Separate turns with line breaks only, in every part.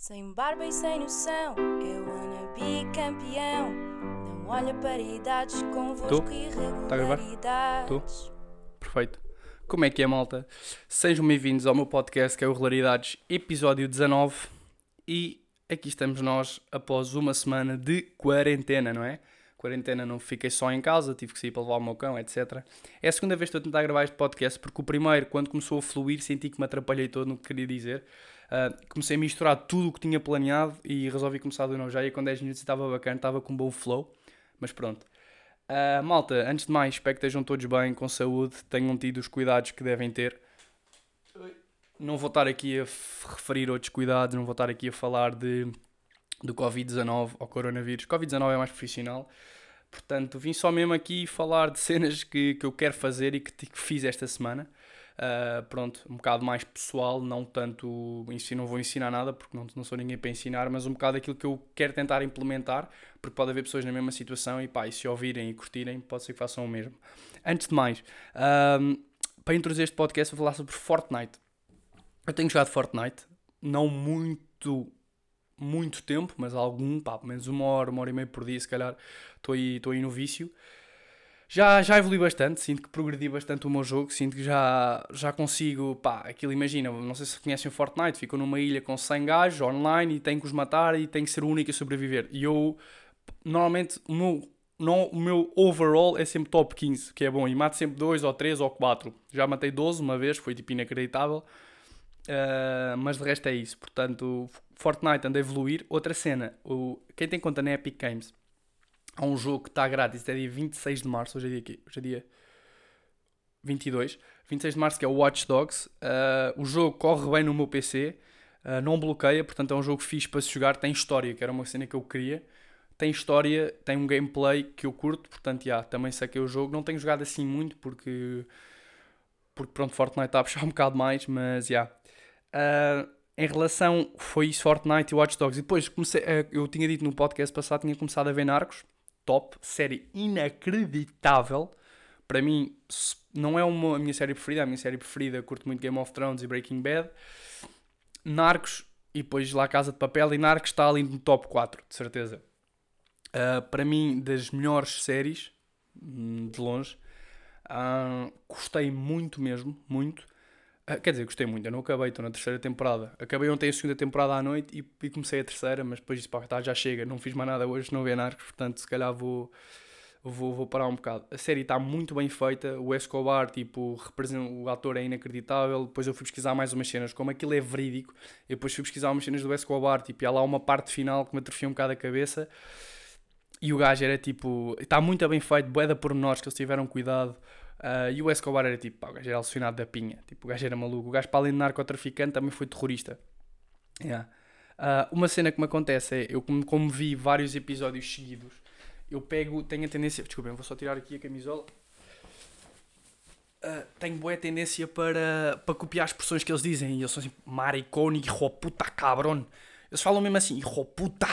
Sem barba e sem noção, eu wanna be campeão. Não olha para idades convosco
Tô? Tá a gravar?
irregularidades.
Perfeito. Como é que é, malta? Sejam bem-vindos ao meu podcast que é o Regularidades, episódio 19. E aqui estamos nós após uma semana de quarentena, não é? Quarentena não fiquei só em casa, tive que sair para levar o meu cão, etc. É a segunda vez que estou a tentar gravar este podcast, porque o primeiro, quando começou a fluir, senti que me atrapalhei todo no que queria dizer. Ah, comecei a misturar tudo o que tinha planeado e resolvi começar de novo já. E com 10 minutos estava bacana, estava com um bom flow. Mas pronto. Ah, malta, antes de mais, espero que estejam todos bem, com saúde, tenham tido os cuidados que devem ter. Não vou estar aqui a referir outros cuidados, não vou estar aqui a falar de, do Covid-19 ou coronavírus. Covid-19 é mais profissional. Portanto, vim só mesmo aqui falar de cenas que, que eu quero fazer e que, que fiz esta semana. Ah, pronto, um bocado mais pessoal, não tanto ensino, não vou ensinar nada porque não, não sou ninguém para ensinar, mas um bocado aquilo que eu quero tentar implementar, porque pode haver pessoas na mesma situação e pá, e se ouvirem e curtirem, pode ser que façam o mesmo. Antes de mais, ahm, para introduzir este podcast, vou falar sobre Fortnite. Eu tenho jogado Fortnite, não muito, muito tempo, mas algum, pá, pelo menos uma hora, uma hora e meia por dia, se calhar, estou aí, aí no vício. Já, já evolui bastante, sinto que progredi bastante o meu jogo, sinto que já, já consigo, pá, aquilo imagina, não sei se conhecem o Fortnite, ficam numa ilha com 100 gajos online e tem que os matar e tem que ser o único a sobreviver. E eu, normalmente, o meu, não, o meu overall é sempre top 15, que é bom, e mato sempre 2 ou 3 ou 4. Já matei 12 uma vez, foi tipo inacreditável. Uh, mas de resto é isso. Portanto, Fortnite anda a evoluir. Outra cena, o, quem tem conta na Epic Games, há um jogo que está grátis até dia 26 de março. Hoje é dia, quê? Hoje é dia 22. 26 de março, que é o Watch Dogs. Uh, o jogo corre bem no meu PC, uh, não bloqueia, portanto é um jogo fixe para se jogar. Tem história, que era uma cena que eu queria. Tem história, tem um gameplay que eu curto, portanto, já, também saquei o jogo. Não tenho jogado assim muito porque porque pronto, Fortnite está a puxar um bocado mais, mas já. Ah, em relação, foi isso, Fortnite e Watch Dogs. E depois comecei, ah, eu tinha dito no podcast passado, tinha começado a ver Narcos, top, série inacreditável. Para mim, não é uma, a minha série preferida, a minha série preferida, curto muito Game of Thrones e Breaking Bad. Narcos, e depois lá Casa de Papel, e Narcos está ali no top 4, de certeza. Ah, para mim, das melhores séries, hum, de longe. Ah, gostei muito mesmo, muito. Ah, quer dizer, gostei muito, eu não acabei, estou na terceira temporada. Acabei ontem a segunda temporada à noite e, e comecei a terceira, mas depois disse, pá, tá, já chega, não fiz mais nada hoje, não vi Narcos, portanto, se calhar vou, vou, vou parar um bocado. A série está muito bem feita, o Escobar, tipo, representa, o ator é inacreditável. Depois eu fui pesquisar mais umas cenas, como aquilo é verídico. Depois fui pesquisar umas cenas do Escobar, tipo, e há lá uma parte final que me atrofia um bocado a cabeça. E o gajo era tipo. Está muito bem feito, bué da pormenores que eles tiveram cuidado. Ah, e o Escobar era tipo, pá, o gajo era alucinado da pinha. Tipo, o gajo era maluco. O gajo, para além de narcotraficante, também foi terrorista. Yeah. Ah, uma cena que me acontece é, eu como, como vi vários episódios seguidos, eu pego, tenho a tendência. Desculpem, vou só tirar aqui a camisola. Ah, tenho boa tendência para, para copiar as expressões que eles dizem. E eles são assim, maricone, hijo puta, cabrón. Eles falam mesmo assim, hijo puta,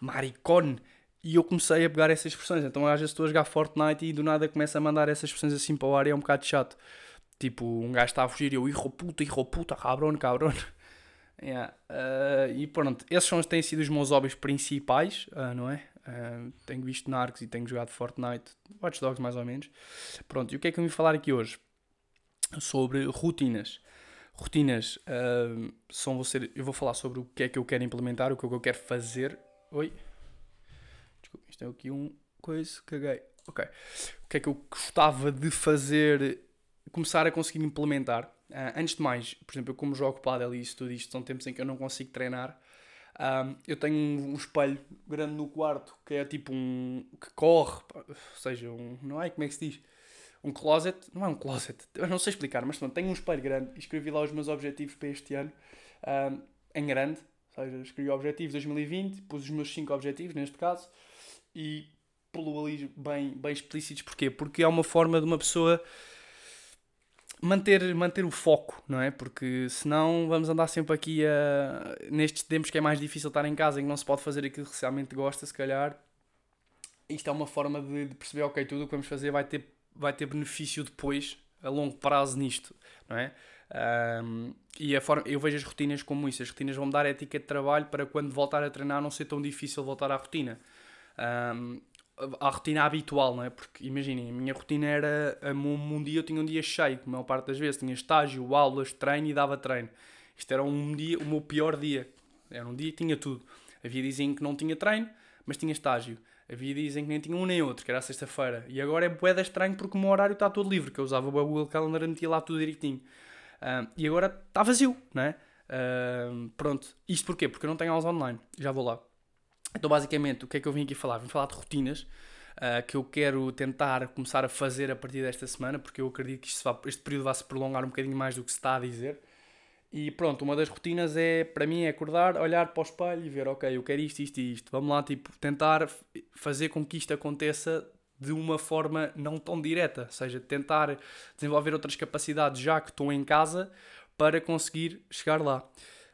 maricone. E eu comecei a pegar essas expressões. Então às vezes estou a jogar Fortnite e do nada começo a mandar essas expressões assim para o ar e é um bocado chato. Tipo, um gajo está a fugir e eu, hijo puta, hijo puta, cabrón, cabrón. Yeah. Ah, e pronto, esses são, têm sido os meus hobbies principais, ah, não é? Ah, tenho visto Narcos e tenho jogado Fortnite, Watch Dogs mais ou menos. Pronto, e o que é que eu vim falar aqui hoje? Sobre rotinas. Rotinas são ser, eu vou falar sobre o que é que eu quero implementar, o que é que eu quero fazer. Oi? Desculpa, isto é aqui um coisa, caguei. Ok. O que é que eu gostava de fazer, começar a conseguir implementar? Ah, antes de mais, por exemplo, eu como jogo pádel e isso tudo isto, são tempos em que eu não consigo treinar. Ah, eu tenho um, um espelho grande no quarto que é tipo um. que corre, ou seja, um. não é? Como é que se diz? Um closet, não é um closet, eu não sei explicar, mas pronto, tenho um espelho grande e escrevi lá os meus objetivos para este ano ah, em grande, ou seja, escrevi objetivos 2020, pus os meus 5 objetivos neste caso e pelo ali bem, bem explícitos. Porquê? Porque é uma forma de uma pessoa manter, manter o foco, não é? Porque senão vamos andar sempre aqui a. Nestes tempos que é mais difícil estar em casa, em que não se pode fazer aquilo que realmente gosta, se calhar. Isto é uma forma de, de perceber, ok, tudo o que vamos fazer vai ter, vai ter benefício depois, a longo prazo nisto, não é? Um, e a forma, eu vejo as rotinas como isso. As rotinas vão-me dar ética de trabalho para quando voltar a treinar não ser tão difícil voltar à rotina. Um, à rotina habitual, não é? Porque imaginem, a minha rotina era. Um, um dia eu tinha um dia cheio, a maior parte das vezes. Tinha estágio, aulas, treino e dava treino. Isto era um dia, o meu pior dia. Era um dia que tinha tudo. Havia dias em que não tinha treino, mas tinha estágio. Havia dias em que nem tinha um nem outro, que era sexta-feira. E agora é boeda estranho porque o meu horário está todo livre, que eu usava o Google Calendar e metia lá tudo direitinho. Uh, e agora está vazio, não é? Uh, pronto. Isto porquê? Porque eu não tenho aulas online. Já vou lá. Então, basicamente, o que é que eu vim aqui falar? Vim falar de rotinas uh, que eu quero tentar começar a fazer a partir desta semana, porque eu acredito que vai, este período vai se prolongar um bocadinho mais do que se está a dizer. E pronto, uma das rotinas é, para mim, é acordar, olhar para o espelho e ver, ok, eu quero isto, isto e isto. Vamos lá, tipo, tentar fazer com que isto aconteça de uma forma não tão direta, ou seja, tentar desenvolver outras capacidades já que estou em casa para conseguir chegar lá.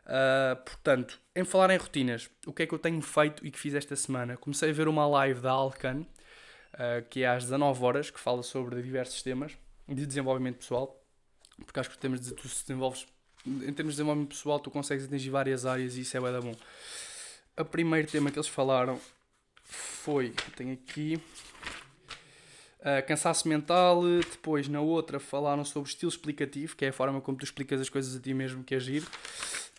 Uh, portanto, em falar em rotinas, o que é que eu tenho feito e que fiz esta semana? Comecei a ver uma live da Alcan, uh, que é às 19 horas, que fala sobre diversos temas de desenvolvimento pessoal, porque acho que temas de, tu se desenvolves, em termos de desenvolvimento pessoal, tu consegues atingir várias áreas e isso é bem bom. O primeiro tema que eles falaram foi, tenho aqui, Uh, cansaço mental, depois na outra falaram sobre estilo explicativo, que é a forma como tu explicas as coisas a ti mesmo, que é agir,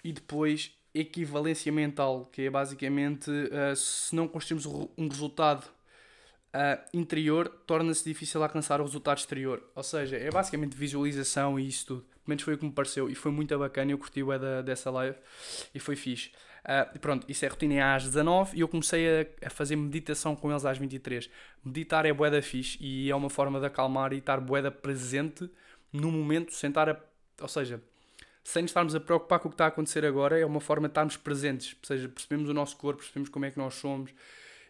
e depois equivalência mental, que é basicamente uh, se não construímos um resultado uh, interior, torna-se difícil alcançar o resultado exterior. Ou seja, é basicamente visualização e isso tudo. Pelo menos foi o que me pareceu e foi muito bacana. Eu curti o da, dessa live e foi fixe. Uh, pronto, isso é rotina às 19 e eu comecei a, a, fazer meditação com eles às 23. Meditar é boeda fixe e é uma forma de acalmar e estar boeda presente no momento, sentar a, ou seja, sem estarmos a preocupar com o que está a acontecer agora, é uma forma de estarmos presentes, ou seja, percebemos o nosso corpo, percebemos como é que nós somos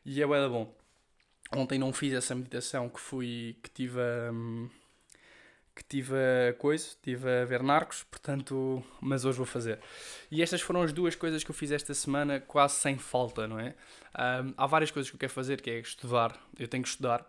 e é boeda bom. Ontem não fiz essa meditação que fui, que tive a... Um, que tive a coisa, tive a ver Narcos, portanto, mas hoje vou fazer. E estas foram as duas coisas que eu fiz esta semana, quase sem falta, não é? Um, há várias coisas que eu quero fazer, que é estudar. Eu tenho que estudar,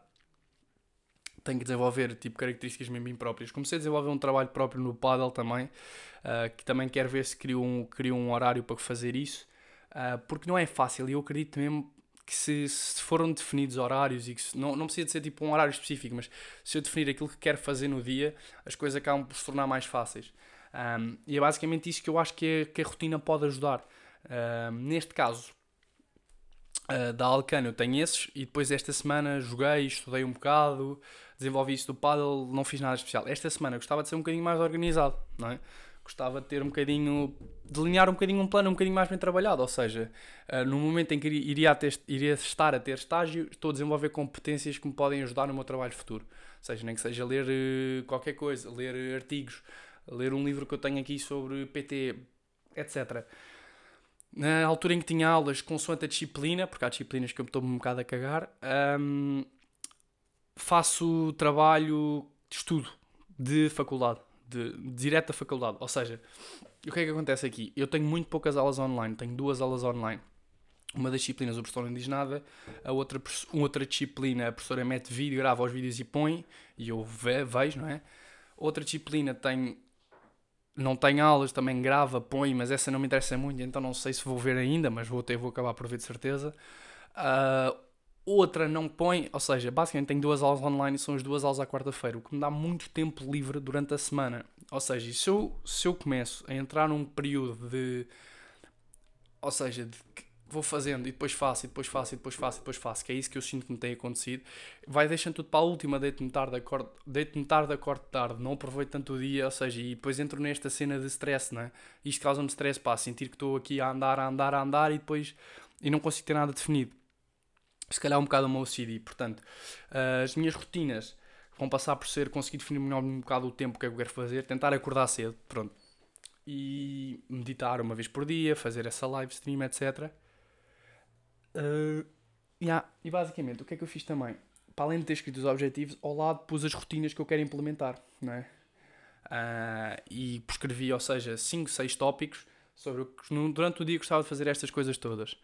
tenho que desenvolver tipo características mesmo próprias. Comecei a desenvolver um trabalho próprio no paddle também, uh, que também quero ver se crio um, crio um horário para fazer isso, uh, porque não é fácil e eu acredito mesmo que se, se, foram definidos horários e que se, não, não precisa de ser tipo um horário específico, mas se eu definir aquilo que quero fazer no dia, as coisas acabam por se tornar mais fáceis. Um, e é basicamente isso que eu acho que a, que a rotina pode ajudar. Neste caso, da Alcano eu tenho esses e depois esta semana joguei, estudei um bocado, desenvolvi isso do paddle, não fiz nada especial. Esta semana gostava de ser um bocadinho mais organizado, não é? gostava de ter um bocadinho, delinear um bocadinho um plano um bocadinho mais bem trabalhado, ou seja, uh, no momento em que iria, ter, iria estar a ter estágio, estou a desenvolver competências que me podem ajudar no meu trabalho futuro, ou seja, nem que seja ler uh, qualquer coisa, ler artigos, ler um livro que eu tenho aqui sobre PT, etc. Na altura em que tinha aulas, consoante a disciplina, porque há disciplinas que eu estou um bocado a cagar, um, faço trabalho de estudo de faculdade de, direto da faculdade. Ou seja, o que é que acontece aqui? Eu tenho muito poucas aulas online, tenho duas aulas online. Uma das disciplinas o professor não diz nada, a outra, outra disciplina a professora mete vídeo, grava os vídeos e põe, e eu ve, vejo, não é? Outra disciplina tem, não tem aulas, também grava, põe, mas essa não me interessa muito, então não sei se vou ver ainda, mas vou ter, vou acabar por ver de certeza. Uh, outra não põe, ou seja, basicamente tenho duas aulas online e são as duas aulas à quarta-feira, o que me dá muito tempo livre durante a semana. Ou seja, se eu, se eu começo a entrar num período de. Ou seja, de, vou fazendo e depois faço, e depois faço, e depois faço, e depois faço, que é isso que eu sinto que me tem acontecido, vai deixando tudo para a última, deito-me tarde, acordo, deito-me tarde, acordo tarde, não aproveito tanto o dia, ou seja, e depois entro nesta cena de stress, né? Isto causa-me stress, pá, sentir que estou aqui a andar, a andar, a andar e depois. e não consigo ter nada definido se calhar um bocado uma OCD. Portanto, uh, as minhas rotinas vão passar por ser conseguir definir melhor um bocado o tempo é que eu quero fazer, tentar acordar cedo, pronto. E meditar uma vez por dia, fazer essa live stream, etc. Uh, yeah. E basicamente, o que é que eu fiz também? Para além de ter escrito os objetivos, ao lado pus as rotinas que eu quero implementar, não é? Uh, e prescrevi, ou seja, 5, 6 tópicos sobre o que durante o dia gostava de fazer estas coisas todas.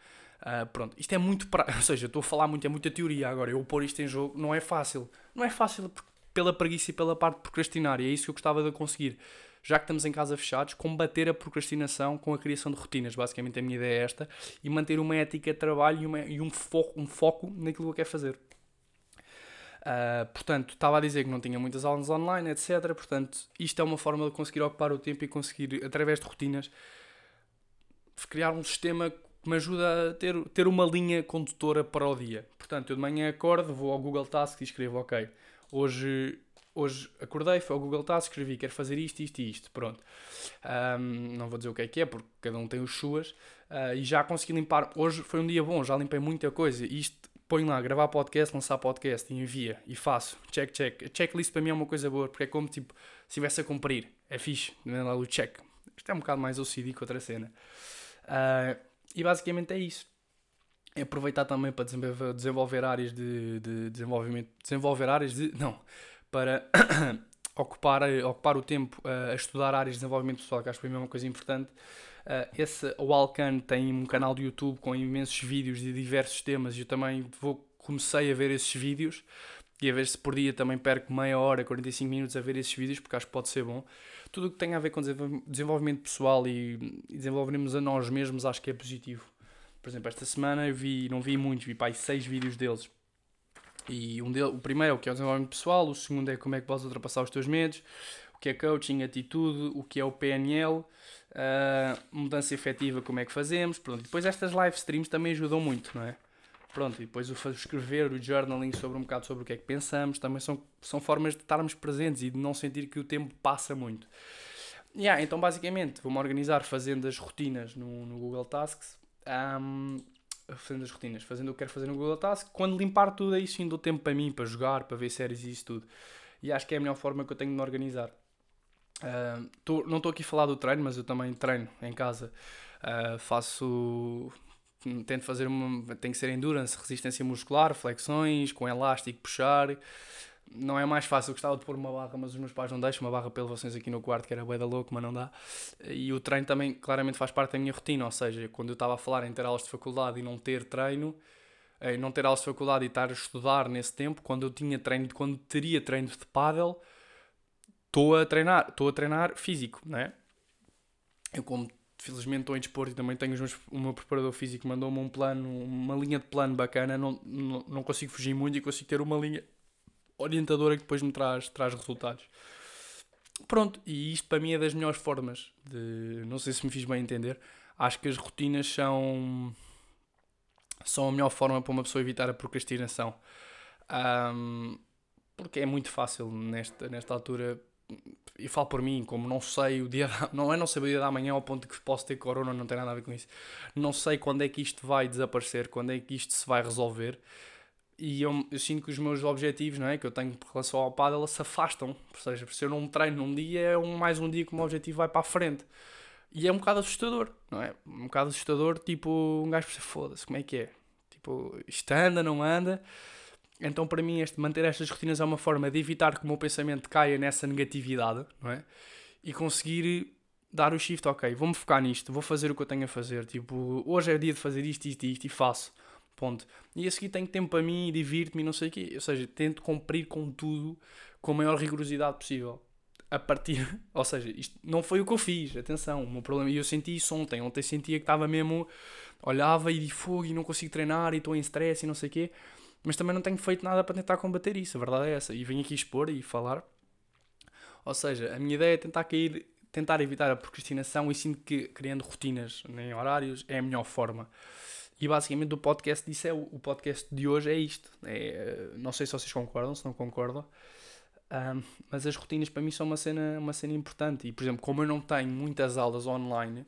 Uh, pronto, isto é muito. Pra... Ou seja, estou a falar muito, é muita teoria agora. Eu pôr isto em jogo não é fácil. Não é fácil pela preguiça e pela parte de procrastinar. E é isso que eu gostava de conseguir. já que estamos em casa fechados, combater a procrastinação com a criação de rotinas. Basicamente a minha ideia é esta. E manter uma ética de trabalho e, uma, e um, foco, um foco naquilo que eu quero fazer. Uh, portanto, estava a dizer que não tinha muitas aulas online, etc. Portanto, isto é uma forma de conseguir ocupar o tempo e conseguir, através de rotinas, criar um sistema que me ajuda a ter, ter uma linha condutora para o dia. Portanto, eu de manhã acordo, vou ao Google Tasks e escrevo, ok, hoje, hoje acordei, foi ao Google Tasks, escrevi, quero fazer isto, isto e isto, pronto. Um, não vou dizer o que é que é, porque cada um tem os suas. Uh, e já consegui limpar, hoje foi um dia bom, já limpei muita coisa. Isto ponho lá, gravar podcast, lançar podcast envia e faço, check, check. A checklist para mim é uma coisa boa, porque é como tipo, se estivesse a cumprir, é fixe, não é lá o check. Isto é um bocado mais OCD que outra cena. Uh, e basicamente é isso. É aproveitar também para desenvolver, áreas de, de, desenvolvimento, desenvolver áreas de, não, para ocupar, ocupar o tempo uh, a estudar áreas de desenvolvimento pessoal, que acho que é uma coisa importante. Uh, esse, o Alcan tem um canal de YouTube com imensos vídeos de diversos temas e eu também vou, comecei a ver esses vídeos e a ver se por dia também perco meia hora, 45 minutos a ver esses vídeos, porque acho que pode ser bom. Tudo o que tem a ver com desenvolvimento pessoal e, desenvolvermos a nós mesmos, acho que é positivo. Por exemplo, esta semana eu vi, não vi muitos, vi pá, seis vídeos deles. E um deles, o primeiro é o que é o desenvolvimento pessoal, o segundo é como é que podes ultrapassar os teus medos, o que é coaching, atitude, o que é o PNL, uh, mudança efetiva, como é que fazemos, pronto. E depois estas live streams também ajudam muito, não é? Pronto, e depois o escrever, o journaling sobre um bocado sobre o que é que pensamos, também são, são formas de estarmos presentes e de não sentir que o tempo passa muito. Yeah, então basicamente vou-me organizar fazendo as rotinas no, no Google Tasks, um, fazendo as rotinas, fazendo o que quero fazer no Google Tasks, quando limpar tudo aí sim dou tempo para mim, para jogar, para ver séries e isso tudo. E acho que é a melhor forma que eu tenho de me organizar. Uh, tô, não estou aqui a falar do treino, mas eu também treino em casa. Uh, faço. Tento fazer uma. Tem que ser endurance, resistência muscular, flexões, com elástico, puxar. Não é mais fácil, eu gostava de pôr uma barra, mas os meus pais não deixam. Uma barra para elevações aqui no quarto, que era bué da louco, mas não dá. E o treino também claramente faz parte da minha rotina. Ou seja, quando eu estava a falar em ter aulas de faculdade e não ter treino, em não ter aulas de faculdade e estar a estudar nesse tempo, quando eu tinha treino, quando teria treino de paddle estou a treinar, estou a treinar físico, não é? Eu como felizmente estou em desporto e também tenho meus, o meu preparador físico mandou-me um plano, uma linha de plano bacana, não, não, não consigo fugir muito e consigo ter uma linha orientadora que depois me traz, traz resultados. Pronto, e isto para mim é das melhores formas de. Não sei se me fiz bem entender. Acho que as rotinas são. são a melhor forma para uma pessoa evitar a procrastinação. Um, porque é muito fácil nesta, nesta altura e falo por mim, como não sei o dia, não é não saber o dia da manhã ao ponto que posso ter corona, não tem nada a ver com isso. Não sei quando é que isto vai desaparecer, quando é que isto se vai resolver. E eu, eu sinto que os meus objetivos, não é, que eu tenho em relação ao paddle, se afastam. Ou seja, se eu não treino num dia, é um, mais um dia que o meu objetivo vai para a frente. E é um bocado assustador, não é? Um bocado assustador, tipo, um gajo se foda-se, como é que é? Tipo, isto anda, não anda então, para mim, este, manter estas rotinas é uma forma de evitar que o meu pensamento caia nessa negatividade, não é? E conseguir dar o shift, ok, vou-me focar nisto, vou fazer o que eu tenho a fazer. Tipo, hoje é dia de fazer isto, isto, isto e faço. Ponto. E a seguir tenho tempo para mim, divirto-me e não sei o quê. Ou seja, tento cumprir com tudo com a maior rigorosidade possível. A partir. Ou seja, isto não foi o que eu fiz, atenção. O meu problema. E eu senti isso ontem. Ontem sentia que estava mesmo. Olhava e de fogo e não consigo treinar e estou em stress e não sei o quê mas também não tenho feito nada para tentar combater isso, a verdade é essa. E venho aqui expor e falar. Ou seja, a minha ideia é tentar cair, tentar evitar a procrastinação e sinto que criando rotinas em horários é a melhor forma. E basicamente o podcast disso é o podcast de hoje é isto. É, não sei se vocês concordam, se não concordam. Um, mas as rotinas para mim são uma cena, uma cena importante. E por exemplo, como eu não tenho muitas aulas online,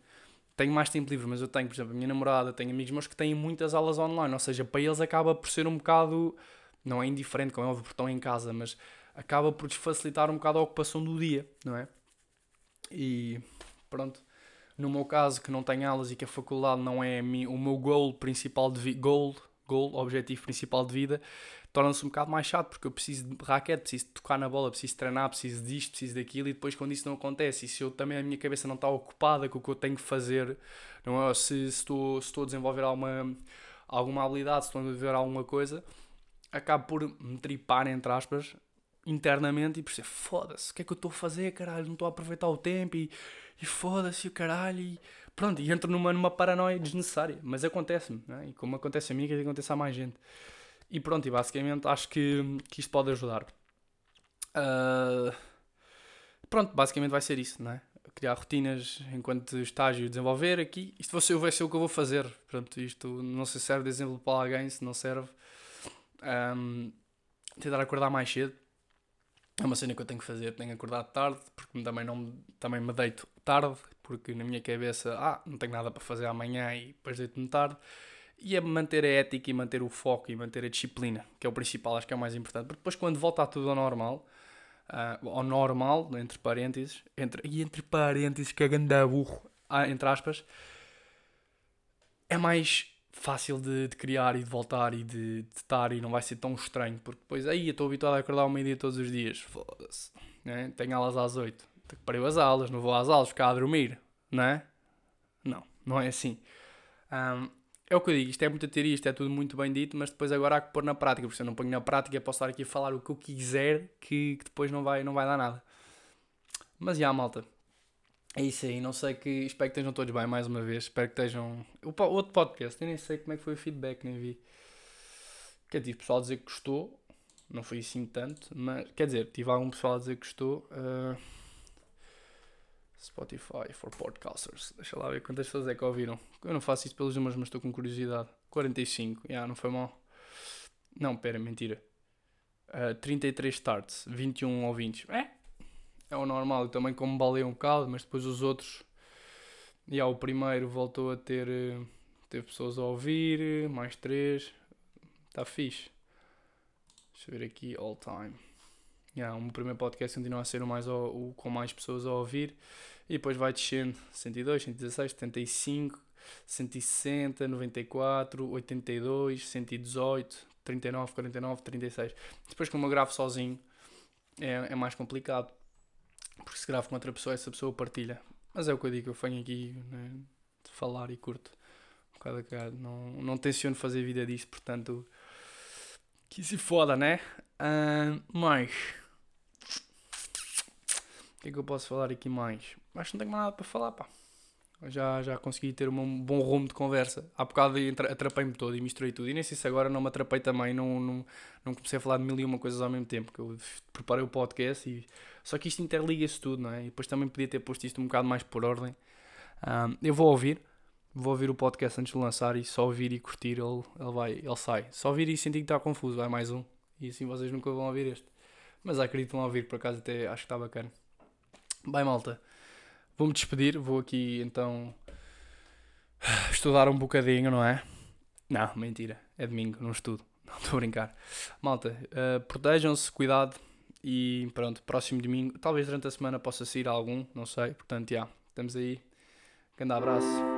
tenho mais tempo livre, mas eu tenho, por exemplo, a minha namorada, tenho amigos meus que têm muitas aulas online, ou seja, para eles acaba por ser um bocado, não é indiferente, como é óbvio, porque estão em casa, mas acaba por facilitar um bocado a ocupação do dia, não é? E pronto. No meu caso, que não tenho aulas e que a faculdade não é o meu goal principal de goal, goal, objetivo principal de vida, torna-se um bocado mais chato, porque eu preciso de raquete, preciso de tocar na bola, preciso de treinar, preciso disto, preciso daquilo, e depois quando isso não acontece, e se eu também a minha cabeça não está ocupada com o que eu tenho que fazer, não é? Se, estou, se estou a desenvolver alguma, alguma habilidade, se estou a desenvolver alguma coisa, acabo por me tripar, entre aspas, internamente e perceber, foda-se, o que é que eu estou a fazer, caralho, não estou a aproveitar o tempo e, e foda-se o caralho e pronto, e entro numa, numa paranoia desnecessária, mas acontece-me, é? e como acontece a mim, que acontece a mais gente. E pronto, e basicamente acho que, que isto pode ajudar. Uh, pronto, basicamente vai ser isso, não é? Criar rotinas enquanto estágio desenvolver aqui. Isto vai ser, vai ser o que eu vou fazer. Pronto, isto não se serve de exemplo para alguém, se não serve. Um, tentar acordar mais cedo é uma cena que eu tenho que fazer, tenho que acordar tarde, porque também, não, também me deito tarde, porque na minha cabeça, ah, não tenho nada para fazer amanhã e depois deito-me tarde. E é manter a ética e manter o foco e manter a disciplina, que é o principal, acho que é o mais importante. Porque depois, quando volta tudo ao normal, uh, ao normal, entre parênteses, entre, e entre parênteses, que é burro, ah, entre aspas, é mais fácil de, de, criar e de voltar e de, de estar e não vai ser tão estranho, porque depois aí eu estou habituado a acordar ao meio-dia todos os dias, foda-se, né? tenho aulas às 8, parei as aulas, não vou às aulas, ficar a dormir, não é? Não, não é assim. Um, é o que eu digo, isto é muita teoria, isto é tudo muito bem dito, mas depois agora há que pôr na prática, porque se eu não ponho na prática posso estar aqui a falar o que eu quiser que, que depois não vai, não vai dar nada. Mas já, malta, é isso aí, não sei que. Espero que estejam todos bem mais uma vez. Espero que estejam. O outro podcast, eu nem sei como é que foi o feedback, nem vi. Quer dizer, pessoal a dizer que gostou, não foi assim tanto, mas quer dizer, tive algum pessoal a dizer que gostou. Uh, Spotify for podcasters. Deixa lá ver quantas pessoas é que ouviram. Eu não faço isso pelos números, mas estou com curiosidade. 45, já, yeah, não foi mal. Não, pera, mentira. Uh, 33 starts, 21 ouvintes. É, é o normal. Eu também como balei um bocado, mas depois os outros. E yeah, o primeiro voltou a ter. Eh, teve pessoas a ouvir, mais três. Está fixe. Deixa eu ver aqui, all time. Yeah, o primeiro podcast continua a ser o, mais, o, o com mais pessoas a ouvir. E depois vai descendo. 102, 116, 75, 160, 94, 82, 118, 39, 49, 36. Depois como eu gravo sozinho é, é mais complicado. Porque se gravo com outra pessoa, essa pessoa partilha. Mas é o que eu digo, eu venho aqui né, de falar e curto. Um bocado a bocado. Não, não tenciono fazer vida disto, portanto. Que se foda, né? Uh, mais. O que é que eu posso falar aqui mais? Acho que não tenho mais nada para falar, pá já, já consegui ter um bom rumo de conversa. Há bocado atrapei-me todo e misturei tudo. E nem sei se agora não me atrapei também, não, não, não comecei a falar de mil e uma coisas ao mesmo tempo. Que eu preparei o podcast e. Só que isto interliga-se tudo, não é? E depois também podia ter posto isto um bocado mais por ordem. Um, eu vou ouvir, vou ouvir o podcast antes de lançar e só ouvir e curtir ele, ele vai, ele sai. Só ouvir e sentir que está confuso, vai mais um. E assim vocês nunca vão ouvir este. Mas acredito que vão ouvir, por acaso até acho que está bacana. Bem, malta. Vou-me despedir, vou aqui então estudar um bocadinho, não é? Não, mentira, é domingo, não estudo, não estou a brincar. Malta, uh, protejam-se, cuidado e pronto, próximo domingo, talvez durante a semana possa sair algum, não sei, portanto, já, estamos aí. Grande abraço.